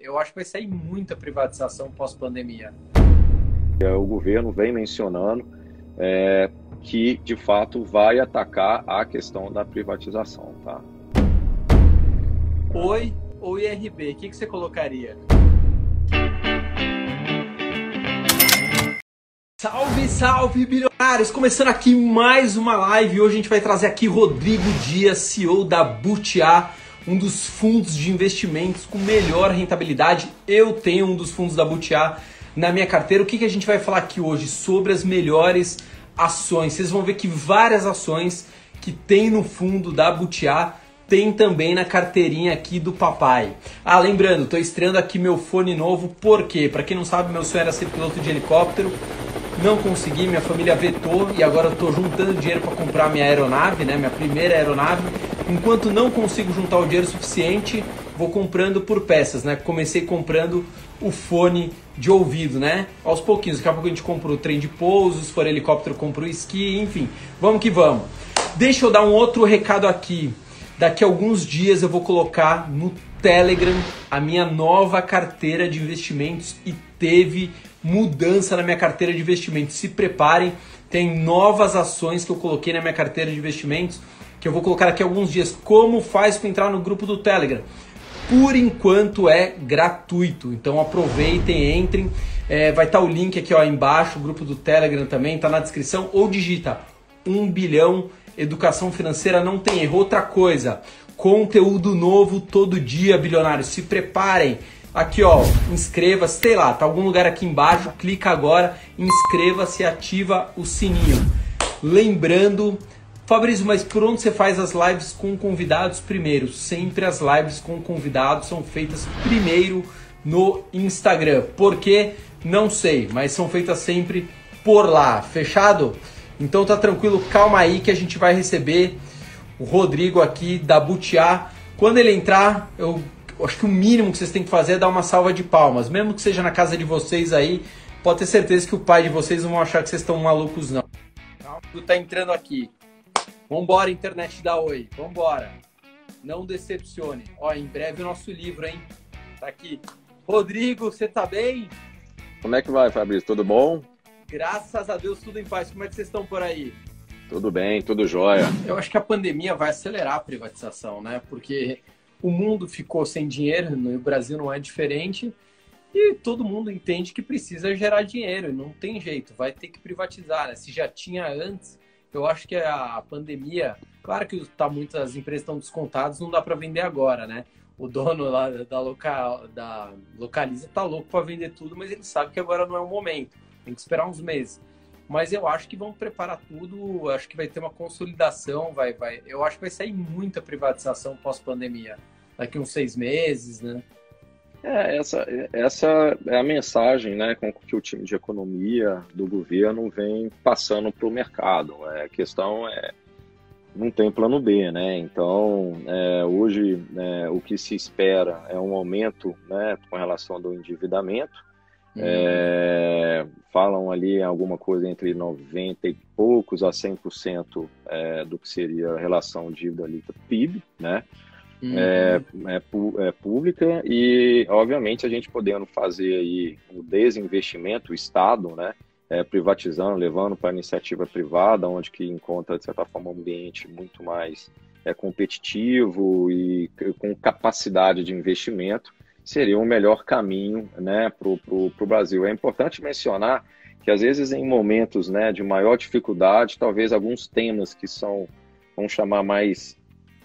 Eu acho que vai sair muita privatização pós-pandemia. O governo vem mencionando é, que, de fato, vai atacar a questão da privatização. Tá? Oi ou IRB? O que, que você colocaria? Salve, salve, bilionários! Começando aqui mais uma live. Hoje a gente vai trazer aqui Rodrigo Dias, CEO da Butiá, um dos fundos de investimentos com melhor rentabilidade. Eu tenho um dos fundos da Butiá na minha carteira. O que, que a gente vai falar aqui hoje? Sobre as melhores ações. Vocês vão ver que várias ações que tem no fundo da Butiá tem também na carteirinha aqui do papai. Ah, lembrando, estou estreando aqui meu fone novo, por quê? Para quem não sabe, meu sonho era ser piloto de helicóptero não consegui, minha família vetou e agora eu estou juntando dinheiro para comprar minha aeronave, né, minha primeira aeronave. Enquanto não consigo juntar o dinheiro suficiente, vou comprando por peças, né? Comecei comprando o fone de ouvido, né? Aos pouquinhos, daqui a pouco a gente compra o trem de pouso, se for helicóptero, compra o esqui, enfim. Vamos que vamos. Deixa eu dar um outro recado aqui. Daqui a alguns dias eu vou colocar no Telegram a minha nova carteira de investimentos e teve mudança na minha carteira de investimentos. Se preparem, tem novas ações que eu coloquei na minha carteira de investimentos que eu vou colocar aqui alguns dias. Como faz para entrar no grupo do Telegram? Por enquanto é gratuito, então aproveitem, entrem. É, vai estar tá o link aqui ó, embaixo, o grupo do Telegram também, está na descrição, ou digita 1 bilhão educação financeira, não tem erro. Outra coisa, conteúdo novo todo dia, bilionários, se preparem Aqui, ó, inscreva-se, sei lá, tá algum lugar aqui embaixo, clica agora, inscreva-se e ativa o sininho. Lembrando, Fabrício, mas por onde você faz as lives com convidados primeiro? Sempre as lives com convidados são feitas primeiro no Instagram. Por quê? Não sei, mas são feitas sempre por lá. Fechado? Então tá tranquilo, calma aí que a gente vai receber o Rodrigo aqui da Butiá. Quando ele entrar, eu acho que o mínimo que vocês têm que fazer é dar uma salva de palmas. Mesmo que seja na casa de vocês aí, pode ter certeza que o pai de vocês não vão achar que vocês estão malucos, não. Tá entrando aqui. Vambora, internet da Oi. Vambora. Não decepcione. Ó, em breve o nosso livro, hein? Tá aqui. Rodrigo, você tá bem? Como é que vai, Fabrício? Tudo bom? Graças a Deus, tudo em paz. Como é que vocês estão por aí? Tudo bem, tudo jóia. Eu acho que a pandemia vai acelerar a privatização, né? Porque o mundo ficou sem dinheiro, no Brasil não é diferente, e todo mundo entende que precisa gerar dinheiro, não tem jeito, vai ter que privatizar. Né? Se já tinha antes, eu acho que a pandemia, claro que tá, muitas empresas estão descontadas, não dá para vender agora, né? O dono lá da, local, da Localiza tá louco para vender tudo, mas ele sabe que agora não é o momento, tem que esperar uns meses mas eu acho que vão preparar tudo, acho que vai ter uma consolidação, vai, vai, eu acho que vai sair muita privatização pós-pandemia, daqui uns seis meses, né? É, essa, essa é a mensagem né, com que o time de economia do governo vem passando para o mercado. É, a questão é, não tem plano B, né? Então, é, hoje, é, o que se espera é um aumento né, com relação ao endividamento, é, falam ali alguma coisa entre 90 e poucos a 100% é, do que seria a relação dívida líquida PIB, né? Uhum. É, é, é, pública e, obviamente, a gente podendo fazer aí o desinvestimento, o Estado, né? É, privatizando, levando para a iniciativa privada, onde que encontra, de certa forma, um ambiente muito mais é, competitivo e com capacidade de investimento, seria o um melhor caminho né, para o Brasil. É importante mencionar que, às vezes, em momentos né, de maior dificuldade, talvez alguns temas que são, vamos chamar, mais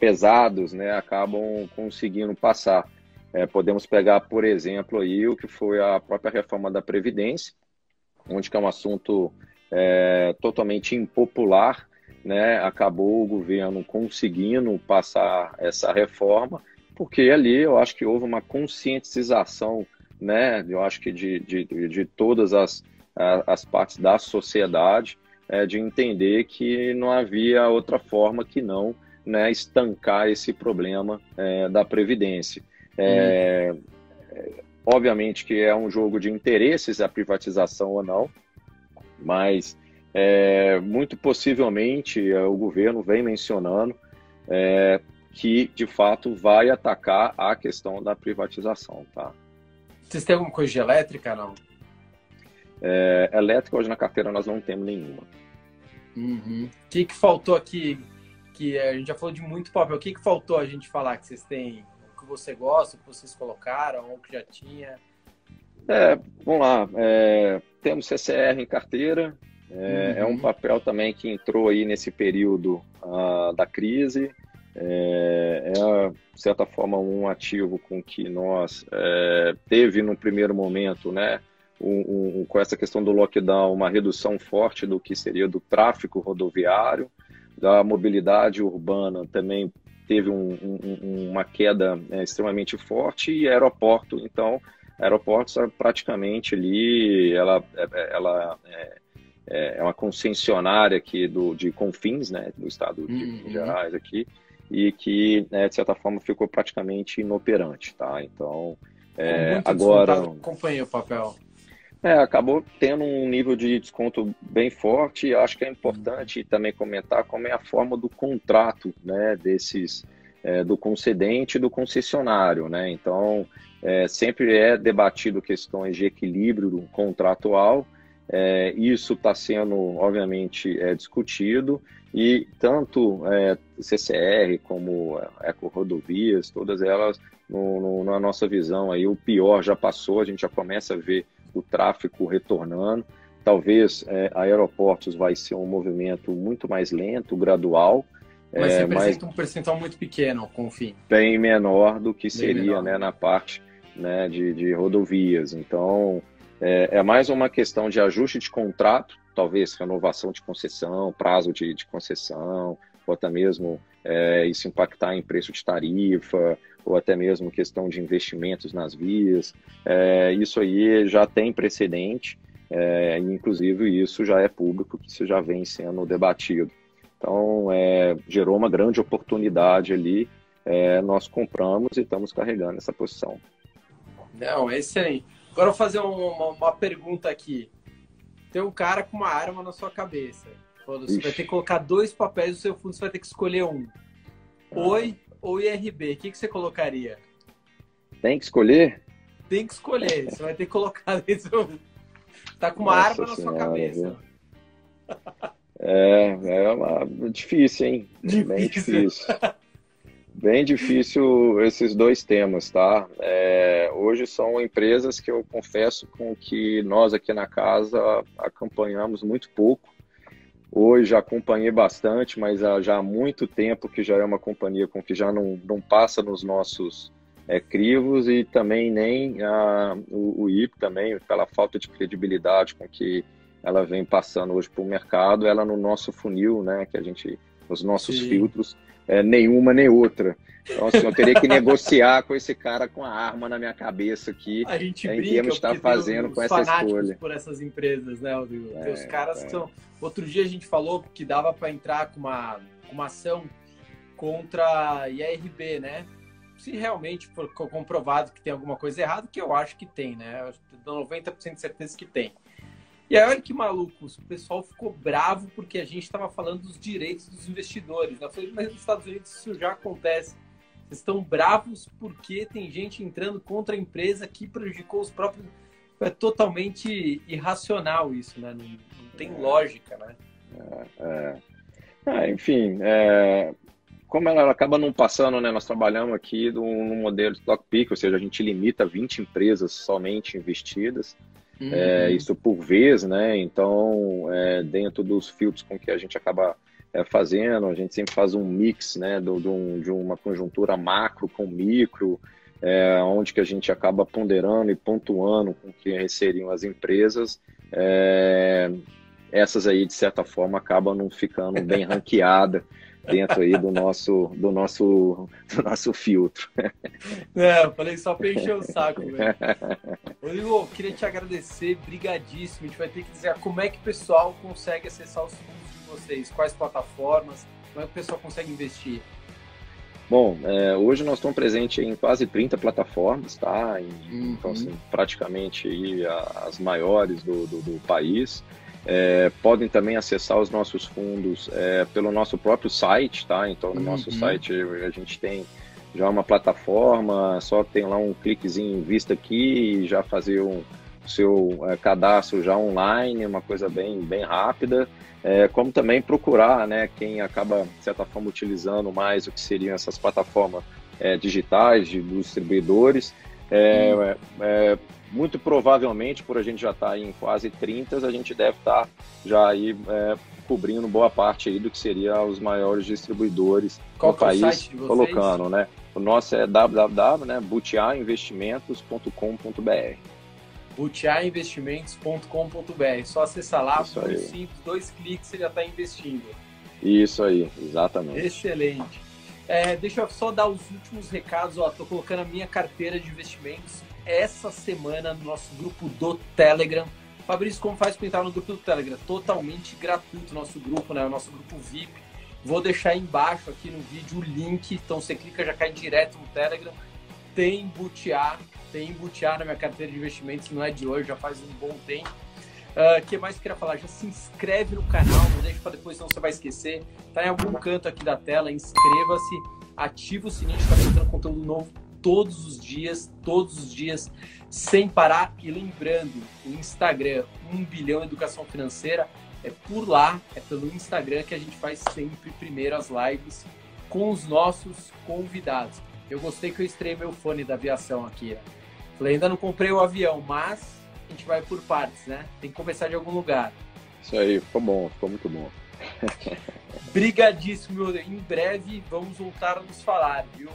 pesados, né, acabam conseguindo passar. É, podemos pegar, por exemplo, aí, o que foi a própria reforma da Previdência, onde que é um assunto é, totalmente impopular, né, acabou o governo conseguindo passar essa reforma, porque ali eu acho que houve uma conscientização, né, eu acho que de, de, de todas as, as partes da sociedade, é, de entender que não havia outra forma que não né, estancar esse problema é, da Previdência. É, obviamente que é um jogo de interesses a privatização ou não, mas é, muito possivelmente é, o governo vem mencionando é, que de fato vai atacar a questão da privatização, tá? Vocês têm alguma coisa de elétrica, não? É, elétrica, hoje na carteira nós não temos nenhuma. Uhum. O que, que faltou aqui? Que a gente já falou de muito papel. O que, que faltou a gente falar que vocês têm? O que você gosta, o que vocês colocaram, ou que já tinha? É, vamos lá. É, temos CCR em carteira. É, uhum. é, um papel também que entrou aí nesse período uh, da crise. É, é, de certa forma, um ativo com que nós é, teve no primeiro momento, né, um, um, com essa questão do lockdown, uma redução forte do que seria do tráfego rodoviário, da mobilidade urbana também teve um, uma queda é, extremamente forte e aeroporto, então, aeroportos praticamente ali, ela, é, ela é, é, é uma concessionária aqui do, de Confins, né, do estado de uhum. Minas Gerais aqui, e que, né, de certa forma, ficou praticamente inoperante, tá? Então, é, agora... Acompanhei o papel. É, acabou tendo um nível de desconto bem forte acho que é importante também comentar como é a forma do contrato, né, desses, é, do concedente e do concessionário, né? Então, é, sempre é debatido questões de equilíbrio contratual, é, isso está sendo, obviamente, é, discutido e tanto é, CCR como Eco Rodovias, todas elas, no, no, na nossa visão, aí, o pior já passou, a gente já começa a ver o tráfego retornando. Talvez é, aeroportos vai ser um movimento muito mais lento, gradual. Mas é, representa mas um percentual muito pequeno, confim. Bem menor do que bem seria né, na parte né, de, de rodovias. Então, é, é, mais uma questão de ajuste de contrato, talvez renovação de concessão, prazo de, de concessão, ou até mesmo é, isso impactar em preço de tarifa, ou até mesmo questão de investimentos nas vias. É, isso aí já tem precedente, é, inclusive isso já é público, que isso já vem sendo debatido. Então, é, gerou uma grande oportunidade ali, é, nós compramos e estamos carregando essa posição. Não, é excelente. Agora eu vou fazer uma, uma, pergunta aqui. Tem um cara com uma arma na sua cabeça. Você vai ter que colocar dois papéis no seu fundo, você vai ter que escolher um. Ah. Oi ou IRB? O que, que você colocaria? Tem que escolher? Tem que escolher. Você vai ter que colocar dentro. Tá com uma Nossa arma na sua cabeça. É, é uma... difícil, hein? Difícil. Bem difícil. Bem difícil esses dois temas, tá? É, hoje são empresas que eu confesso com que nós aqui na casa acompanhamos muito pouco. Hoje acompanhei bastante, mas já há muito tempo que já é uma companhia com que já não, não passa nos nossos é, crivos e também nem a, o, o IP também, pela falta de credibilidade com que ela vem passando hoje para o mercado, ela no nosso funil, né, que a gente, os nossos Sim. filtros, é, nenhuma nem outra. Então, assim, eu teria que negociar com esse cara com a arma na minha cabeça aqui. A gente é, brinca estar fazendo com essa escolha. por essas empresas, né, Rodrigo? É, os caras é. que são... Outro dia a gente falou que dava para entrar com uma, uma ação contra a IRB, né? Se realmente for comprovado que tem alguma coisa errada, que eu acho que tem, né? Eu tenho 90% de certeza que tem. E aí, olha que malucos, o pessoal ficou bravo porque a gente estava falando dos direitos dos investidores. Né? Eu falei, mas nos Estados Unidos isso já acontece. Vocês estão bravos porque tem gente entrando contra a empresa que prejudicou os próprios. É totalmente irracional isso, né? Não, não tem é. lógica, né? É, é. Ah, enfim, é, como ela acaba não passando, né? Nós trabalhamos aqui num modelo de stock pick, ou seja, a gente limita 20 empresas somente investidas. É, uhum. É, isso por vez, né? Então, é, dentro dos filtros com que a gente acaba é, fazendo, a gente sempre faz um mix, né? Do, do, de uma conjuntura macro com micro, é, onde que a gente acaba ponderando e pontuando com que seriam as empresas. É, essas aí, de certa forma, acabam não ficando bem ranqueadas dentro aí do nosso, do nosso, do nosso filtro. É, eu falei só para encher o saco, velho. Rodrigo, queria te agradecer, brigadíssimo. A gente vai ter que dizer como é que o pessoal consegue acessar os fundos de vocês, quais plataformas, como é que o pessoal consegue investir. Bom, é, hoje nós estamos presentes em quase 30 plataformas, tá? Em, uhum. Então, assim, praticamente aí as maiores do, do, do país. É, podem também acessar os nossos fundos é, pelo nosso próprio site, tá? Então, no uhum. nosso site a gente tem já uma plataforma, só tem lá um cliquezinho vista aqui e já fazer um seu é, cadastro já online, uma coisa bem, bem rápida, é, como também procurar, né, quem acaba, de certa forma, utilizando mais o que seriam essas plataformas é, digitais de, dos distribuidores, é, hum. É, muito provavelmente, por a gente já estar tá em quase 30, a gente deve estar tá já aí é, cobrindo boa parte aí do que seria os maiores distribuidores Qual do é país, colocando, né? O nosso é www.butiainvestimentos.com.br butiainvestimentos.com.br Só acessar lá, muito simples, dois cliques você já está investindo. Isso aí, exatamente. Excelente. É, deixa eu só dar os últimos recados. Estou colocando a minha carteira de investimentos essa semana no nosso grupo do Telegram. Fabrício, como faz para entrar no grupo do Telegram? Totalmente gratuito nosso grupo, né? O nosso grupo VIP. Vou deixar embaixo aqui no vídeo o link, então você clica já cai direto no Telegram. Tem Butiá, tem Butiá na minha carteira de investimentos, não é de hoje, já faz um bom tempo. O ah, que mais eu queria falar? Já se inscreve no canal, não deixa para depois, senão você vai esquecer. Tá em algum canto aqui da tela, inscreva-se, ativa o sininho, está entrando conteúdo novo todos os dias, todos os dias, sem parar. E lembrando, o Instagram, 1 bilhão educação financeira, é por lá, é pelo Instagram que a gente faz sempre primeiro as lives com os nossos convidados. Eu gostei que eu estreiei meu fone da aviação aqui. Falei, ainda não comprei o avião, mas a gente vai por partes, né? Tem que começar de algum lugar. Isso aí, ficou bom, ficou muito bom. Brigadíssimo, meu. Em breve vamos voltar a nos falar, viu?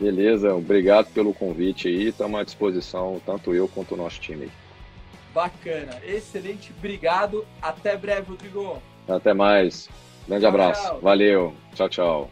Beleza, obrigado pelo convite aí. Estamos à disposição, tanto eu quanto o nosso time. Bacana, excelente, obrigado. Até breve, Rodrigo. Até mais. Grande tchau, abraço. Tchau. Valeu. Tchau, tchau.